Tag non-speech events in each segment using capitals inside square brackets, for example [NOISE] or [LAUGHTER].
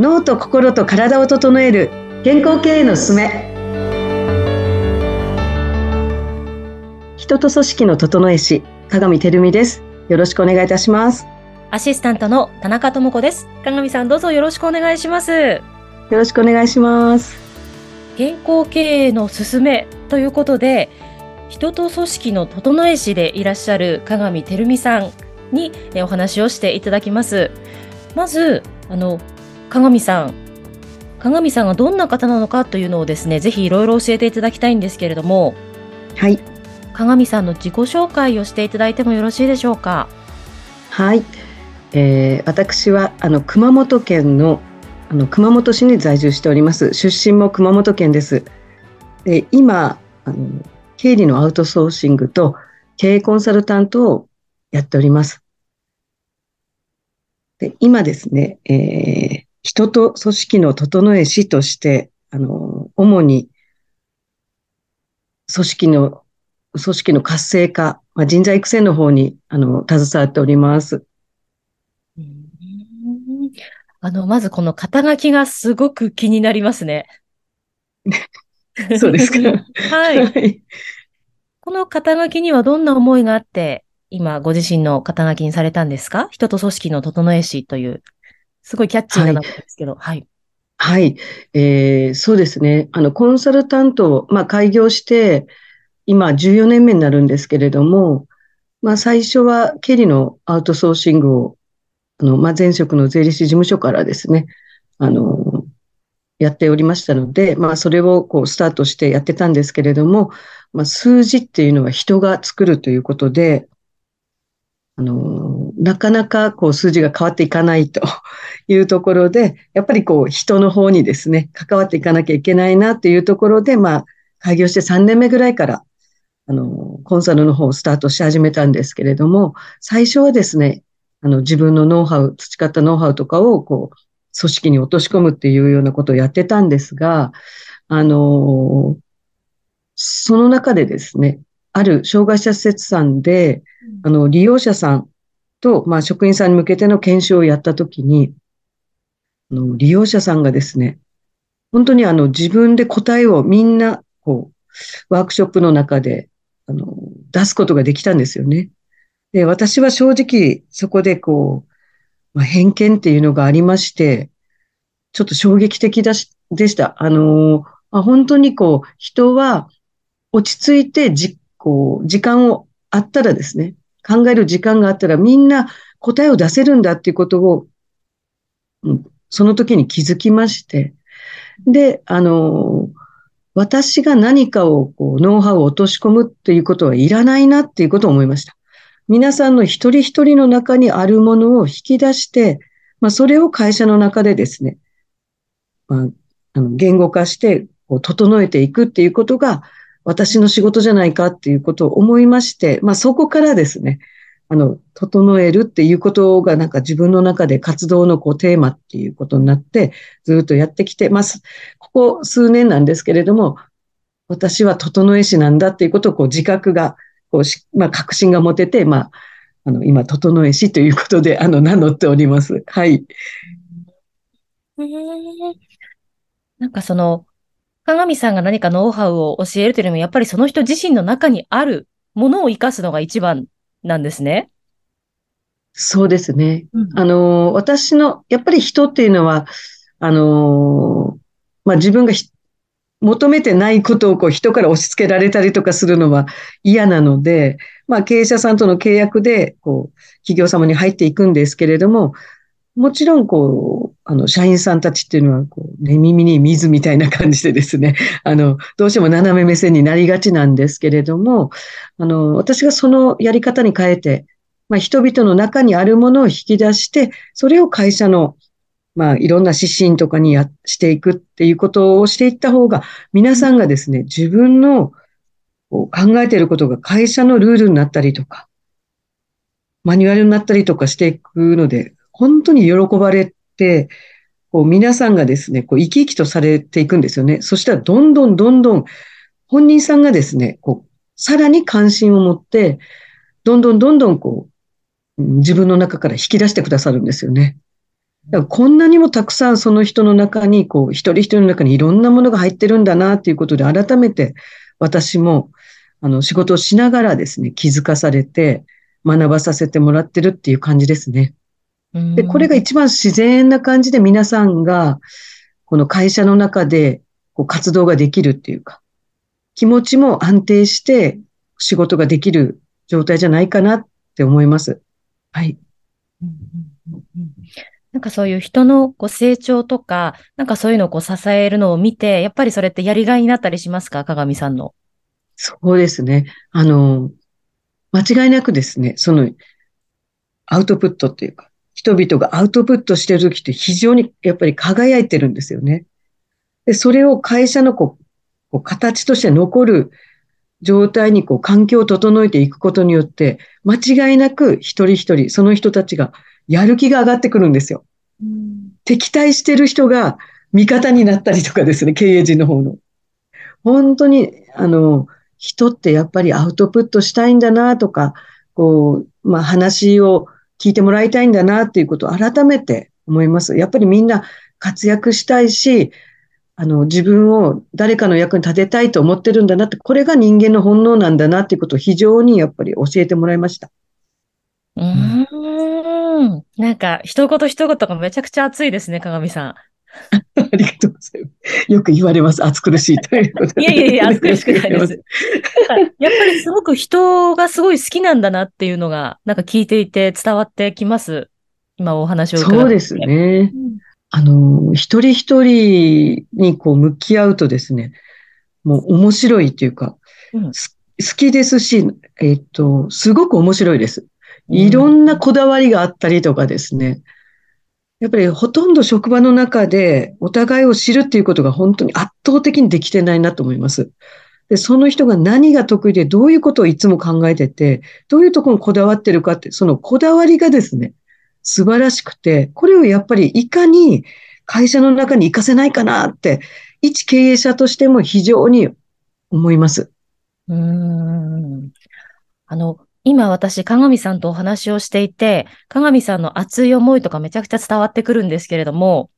脳と心と体を整える健康経営のすすめ。人と組織の整え師鏡照美です。よろしくお願いいたします。アシスタントの田中智子です。鏡さんどうぞよろしくお願いします。よろしくお願いします。健康経営のすすめということで人と組織の整え師でいらっしゃる鏡照美さんにお話をしていただきます。まずあの鏡さん。鏡さんがどんな方なのかというのをですねぜひいろいろ教えていただきたいんですけれども。はい。鏡さんの自己紹介をしていただいてもよろしいでしょうか？はい、えー、私はあの熊本県のあの熊本市に在住しております。出身も熊本県です。で今あの経理のアウトソーシングと経営コンサルタントをやっております。で今ですね、えー、人と組織の整え師として、あの、主に組織の、組織の活性化、まあ、人材育成の方に、あの、携わっております。あの、まずこの肩書きがすごく気になりますね。[LAUGHS] そうですか。[LAUGHS] はい。はい、この肩書きにはどんな思いがあって、今ご自身の肩書きにされたんですか？人と組織の整え師という。すごいキャッチーな名前ですけど、はい。はい、えー、そうですね。あの、コンサルタントを、まあ、開業して、今14年目になるんですけれども、まあ、最初は経理のアウトソーシングを、あの、まあ、前職の税理士事務所からですね、あの、やっておりましたので、まあ、それをこう、スタートしてやってたんですけれども、まあ、数字っていうのは人が作るということで、あの、なかなかこう数字が変わっていかないと [LAUGHS] いうところで、やっぱりこう人の方にですね、関わっていかなきゃいけないなっていうところで、まあ、開業して3年目ぐらいから、あの、コンサルの方をスタートし始めたんですけれども、最初はですね、あの、自分のノウハウ、培ったノウハウとかを、こう、組織に落とし込むっていうようなことをやってたんですが、あの、その中でですね、ある障害者施設さんで、あの、利用者さんと、まあ、職員さんに向けての研修をやったときに、あの、利用者さんがですね、本当にあの、自分で答えをみんな、こう、ワークショップの中で、あの、出すことができたんですよね。で、私は正直、そこでこう、まあ、偏見っていうのがありまして、ちょっと衝撃的だしでした。あの、あ本当にこう、人は落ち着いてじ、こう、時間をあったらですね、考える時間があったらみんな答えを出せるんだっていうことを、その時に気づきまして、で、あの、私が何かをこうノウハウを落とし込むっていうことはいらないなっていうことを思いました。皆さんの一人一人の中にあるものを引き出して、まあ、それを会社の中でですね、まあ、あの言語化してこう整えていくっていうことが、私の仕事じゃないかっていうことを思いまして、まあそこからですね、あの、整えるっていうことがなんか自分の中で活動のこうテーマっていうことになって、ずっとやってきてます。ここ数年なんですけれども、私は整え師なんだっていうことをこう自覚が、こうし、まあ確信が持てて、まあ、あの、今、整え師ということで、あの、名乗っております。はい。なんかその、鏡さんが何かノウハウを教えるというよりも、やっぱりその人自身の中にあるものを活かすのが一番なんですね。そうですね。うん、あの、私の、やっぱり人っていうのは、あの、まあ、自分が求めてないことをこう人から押し付けられたりとかするのは嫌なので、まあ、経営者さんとの契約で、こう、企業様に入っていくんですけれども、もちろん、こう、あの、社員さんたちっていうのは、こう、ね、耳に水みたいな感じでですね、[LAUGHS] あの、どうしても斜め目線になりがちなんですけれども、あの、私がそのやり方に変えて、まあ、人々の中にあるものを引き出して、それを会社の、まあ、いろんな指針とかにや、していくっていうことをしていった方が、皆さんがですね、自分のこう考えていることが会社のルールになったりとか、マニュアルになったりとかしていくので、本当に喜ばれ、こう皆さんがですね、こう生き生きとされていくんですよね。そしたらどんどんどんどん本人さんがですね、こう、さらに関心を持って、どんどんどんどんこう、自分の中から引き出してくださるんですよね。だからこんなにもたくさんその人の中に、こう、一人一人の中にいろんなものが入ってるんだなっていうことで改めて私も、あの、仕事をしながらですね、気づかされて、学ばさせてもらってるっていう感じですね。で、これが一番自然な感じで皆さんが、この会社の中でこう活動ができるっていうか、気持ちも安定して仕事ができる状態じゃないかなって思います。はい。なんかそういう人のこう成長とか、なんかそういうのをこう支えるのを見て、やっぱりそれってやりがいになったりしますか？鏡さんの。そうですね。あの、間違いなくですね、その、アウトプットっていうか、人々がアウトプットしてる時って非常にやっぱり輝いてるんですよね。で、それを会社のこう、形として残る状態にこう環境を整えていくことによって、間違いなく一人一人、その人たちがやる気が上がってくるんですよ。うん、敵対してる人が味方になったりとかですね、経営陣の方の。本当に、あの、人ってやっぱりアウトプットしたいんだなとか、こう、まあ話を聞いてもらいたいんだなっていうことを改めて思います。やっぱりみんな活躍したいし、あの、自分を誰かの役に立てたいと思ってるんだなって、これが人間の本能なんだなっていうことを非常にやっぱり教えてもらいました。うん。なんか、一言一言がめちゃくちゃ熱いですね、鏡さん。[LAUGHS] ありがとうございます。よく言われます。暑苦しいということで。いやいやいや、暑苦しくないです。やっぱりすごく人がすごい好きなんだなっていうのが、なんか聞いていて伝わってきます。今お話を伺って。そうですね。うん、あの、一人一人にこう向き合うとですね、もう面白いというか、うん、好きですし、えっ、と、すごく面白いです。いろんなこだわりがあったりとかですね。やっぱりほとんど職場の中でお互いを知るっていうことが本当に圧倒的にできてないなと思います。で、その人が何が得意でどういうことをいつも考えてて、どういうところにこだわってるかって、そのこだわりがですね、素晴らしくて、これをやっぱりいかに会社の中に活かせないかなって、一経営者としても非常に思います。うん。あの、今私、鏡さんとお話をしていて、鏡さんの熱い思いとかめちゃくちゃ伝わってくるんですけれども、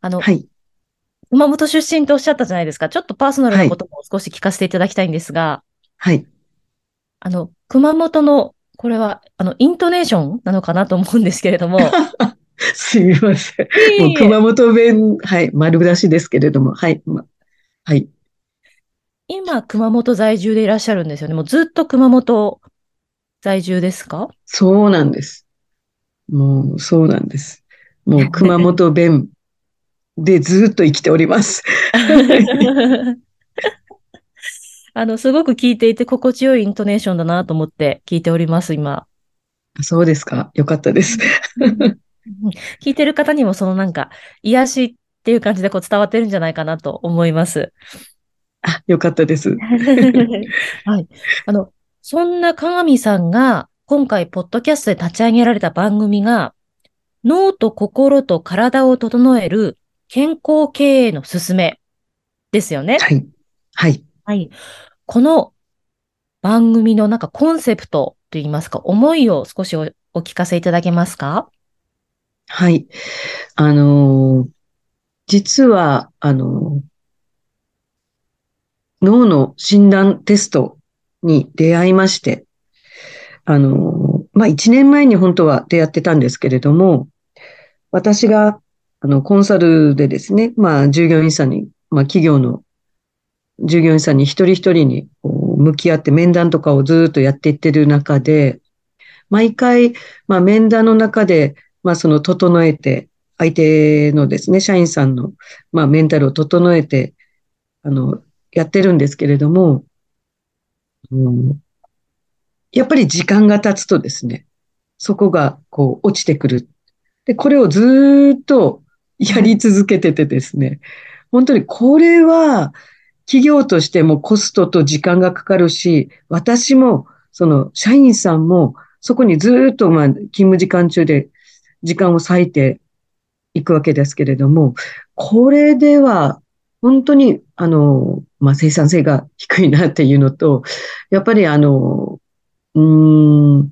あの、はい。熊本出身とおっしゃったじゃないですか。ちょっとパーソナルなことも少し聞かせていただきたいんですが、はい。あの、熊本の、これは、あの、イントネーションなのかなと思うんですけれども、[LAUGHS] すみません。もう熊本弁、はい、丸出しですけれども、はい、ま、はい。今、熊本在住でいらっしゃるんですよね。もうずっと熊本在住ですか？そうなんです。もう、そうなんです。もう、[LAUGHS] 熊本弁でずっと生きております。[LAUGHS] あの、すごく聞いていて心地よいイントネーションだなと思って聞いております、今。そうですか。よかったです。[LAUGHS] 聞いてる方にもそのなんか、癒しっていう感じでこう伝わってるんじゃないかなと思います。あ、よかったです。[LAUGHS] はい。あの、そんな鏡さんが今回、ポッドキャストで立ち上げられた番組が、脳と心と体を整える健康経営のすすめですよね。はい。はい。はい。この番組のなんかコンセプトといいますか、思いを少しお聞かせいただけますか？はい。あのー、実は、あのー、脳の診断テストに出会いまして、あの、まあ、一年前に本当は出会ってたんですけれども、私が、あの、コンサルでですね、まあ、従業員さんに、まあ、企業の従業員さんに一人一人にこう向き合って面談とかをずっとやっていってる中で、毎回、まあ、面談の中で、まあ、その整えて、相手のですね、社員さんの、まあ、メンタルを整えて、あの、やってるんですけれども、うん、やっぱり時間が経つとですね、そこがこう落ちてくる。で、これをずっとやり続けててですね、本当にこれは企業としてもコストと時間がかかるし、私もその社員さんもそこにずっとまあ勤務時間中で時間を割いていくわけですけれども、これでは本当にあの、まあ、生産性が低いなっていうのと、やっぱりあの、うん、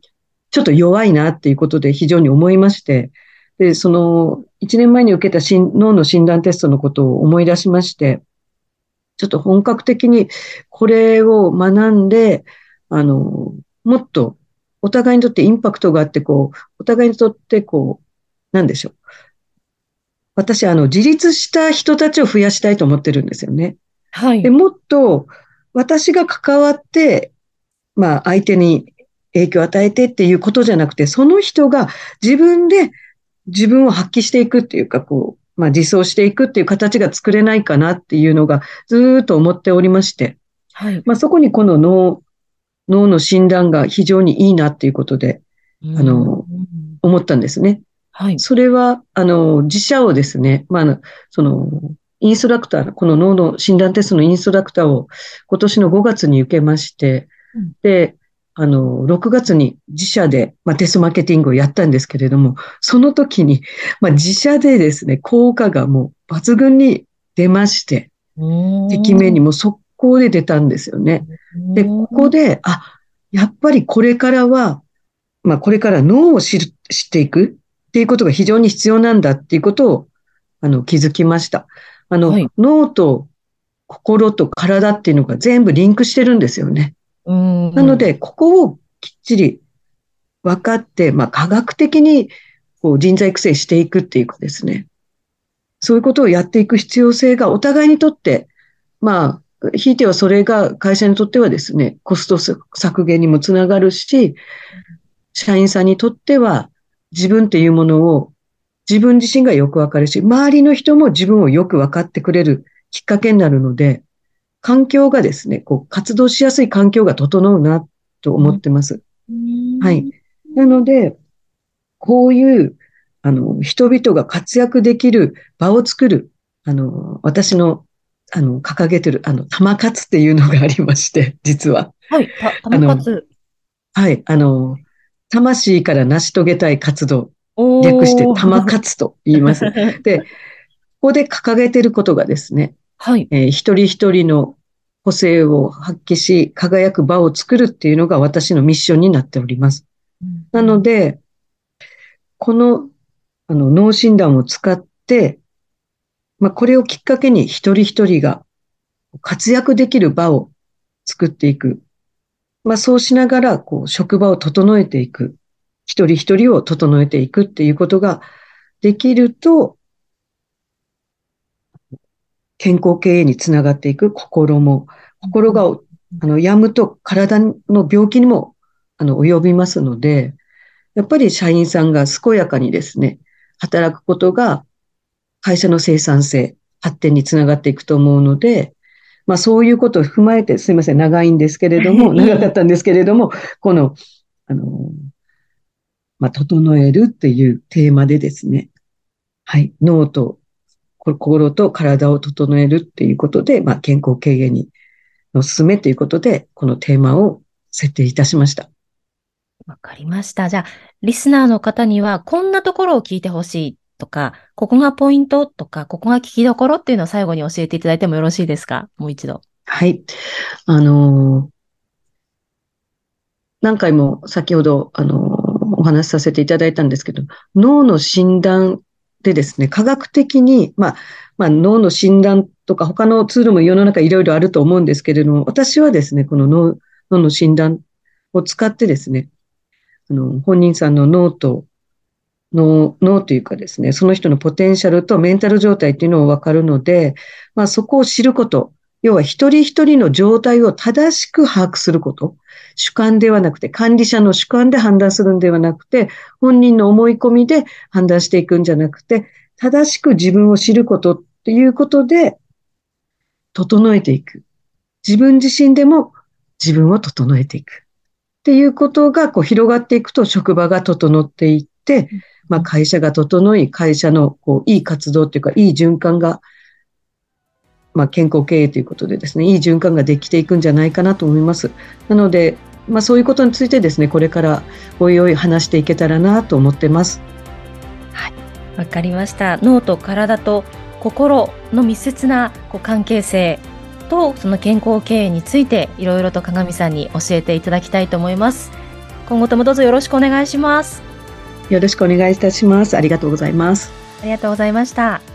ちょっと弱いなっていうことで非常に思いまして、で、その、1年前に受けた脳の診断テストのことを思い出しまして、ちょっと本格的にこれを学んで、あの、もっとお互いにとってインパクトがあって、こう、お互いにとってこう、なんでしょう。私、あの、自立した人たちを増やしたいと思ってるんですよね。はい。で、もっと、私が関わって、まあ、相手に影響を与えてっていうことじゃなくて、その人が自分で自分を発揮していくっていうか、こう、まあ、自走していくっていう形が作れないかなっていうのがずっと思っておりまして、はい。まあ、そこにこの脳、脳の診断が非常にいいなっていうことで、あの、思ったんですね。はい。それは、あの、自社をですね、まあ、その、インストラクター、この脳の診断テストのインストラクターを今年の5月に受けまして、うん、で、あの、6月に自社で、まあ、テストマーケティングをやったんですけれども、その時に、まあ、自社でですね、効果がもう抜群に出まして、敵目にも速攻で出たんですよね。で、ここで、あ、やっぱりこれからは、まあ、これから脳を知る知っていくっていうことが非常に必要なんだっていうことを、あの、気づきました。あの、はい、脳と心と体っていうのが全部リンクしてるんですよね。なので、ここをきっちり分かって、まあ、科学的にこう人材育成していくっていうかですね。そういうことをやっていく必要性がお互いにとって、まあ、ひいてはそれが会社にとってはですね、コスト削減にもつながるし、社員さんにとっては自分っていうものを自分自身がよくわかるし、周りの人も自分をよくわかってくれるきっかけになるので、環境がですね、こう、活動しやすい環境が整うなと思ってます。はい。なので、こういう、あの、人々が活躍できる場を作る、あの、私の、あの、掲げてる、あの、玉活っていうのがありまして、[LAUGHS] 実は。はい、玉活。はい、あの、魂から成し遂げたい活動、略して玉活と言います。[LAUGHS] で、ここで掲げてることがですね、はい。えー、一人一人の個性を発揮し、輝く場を作るっていうのが私のミッションになっております。うん、なので、この、あの、脳診断を使って、まあ、これをきっかけに一人一人が活躍できる場を作っていく。まあ、そうしながら、こう、職場を整えていく。一人一人を整えていくっていうことができると、健康経営につながっていく心も、心が、あの、病むと体の病気にも、あの、及びますので、やっぱり社員さんが健やかにですね、働くことが会社の生産性、発展につながっていくと思うので、まあそういうことを踏まえて、すいません、長いんですけれども、長かったんですけれども、この、あの、まあ、整えるっていうテーマでですね、はい、脳と心と体を整えるっていうことで、まあ、健康経営にの進めということで、このテーマを設定いたしました。わかりました。じゃあ、リスナーの方には、こんなところを聞いてほしいとか、ここがポイントとか、ここが聞きどころっていうのを最後に教えていただいてもよろしいですか？もう一度。はい。あのー、何回も先ほど、あのー、お話しさせていただいたんですけど、脳の診断でですね、科学的に、まあ、まあ、脳の診断とか他のツールも世の中いろいろあると思うんですけれども、私はですね、この脳脳の診断を使ってですね、あの、本人さんの脳と、脳、脳というかですね、その人のポテンシャルとメンタル状態っていうのをわかるので、まあそこを知ること、要は一人一人の状態を正しく把握すること。主観ではなくて、管理者の主観で判断するんではなくて、本人の思い込みで判断していくんじゃなくて、正しく自分を知ることっていうことで、整えていく。自分自身でも自分を整えていく。っていうことがこう広がっていくと職場が整っていって、まあ会社が整い、会社のこういい活動っていうか、いい循環がまあ、健康経営ということでですね、いい循環ができていくんじゃないかなと思います。なので、まあ、そういうことについてですね、これからおいおい話していけたらなと思ってます。はい、わかりました。脳と体と心の密接なこう関係性とその健康経営についていろいろと鏡さんに教えていただきたいと思います。今後ともどうぞよろしくお願いします。よろしくお願いいたします。ありがとうございます。ありがとうございました。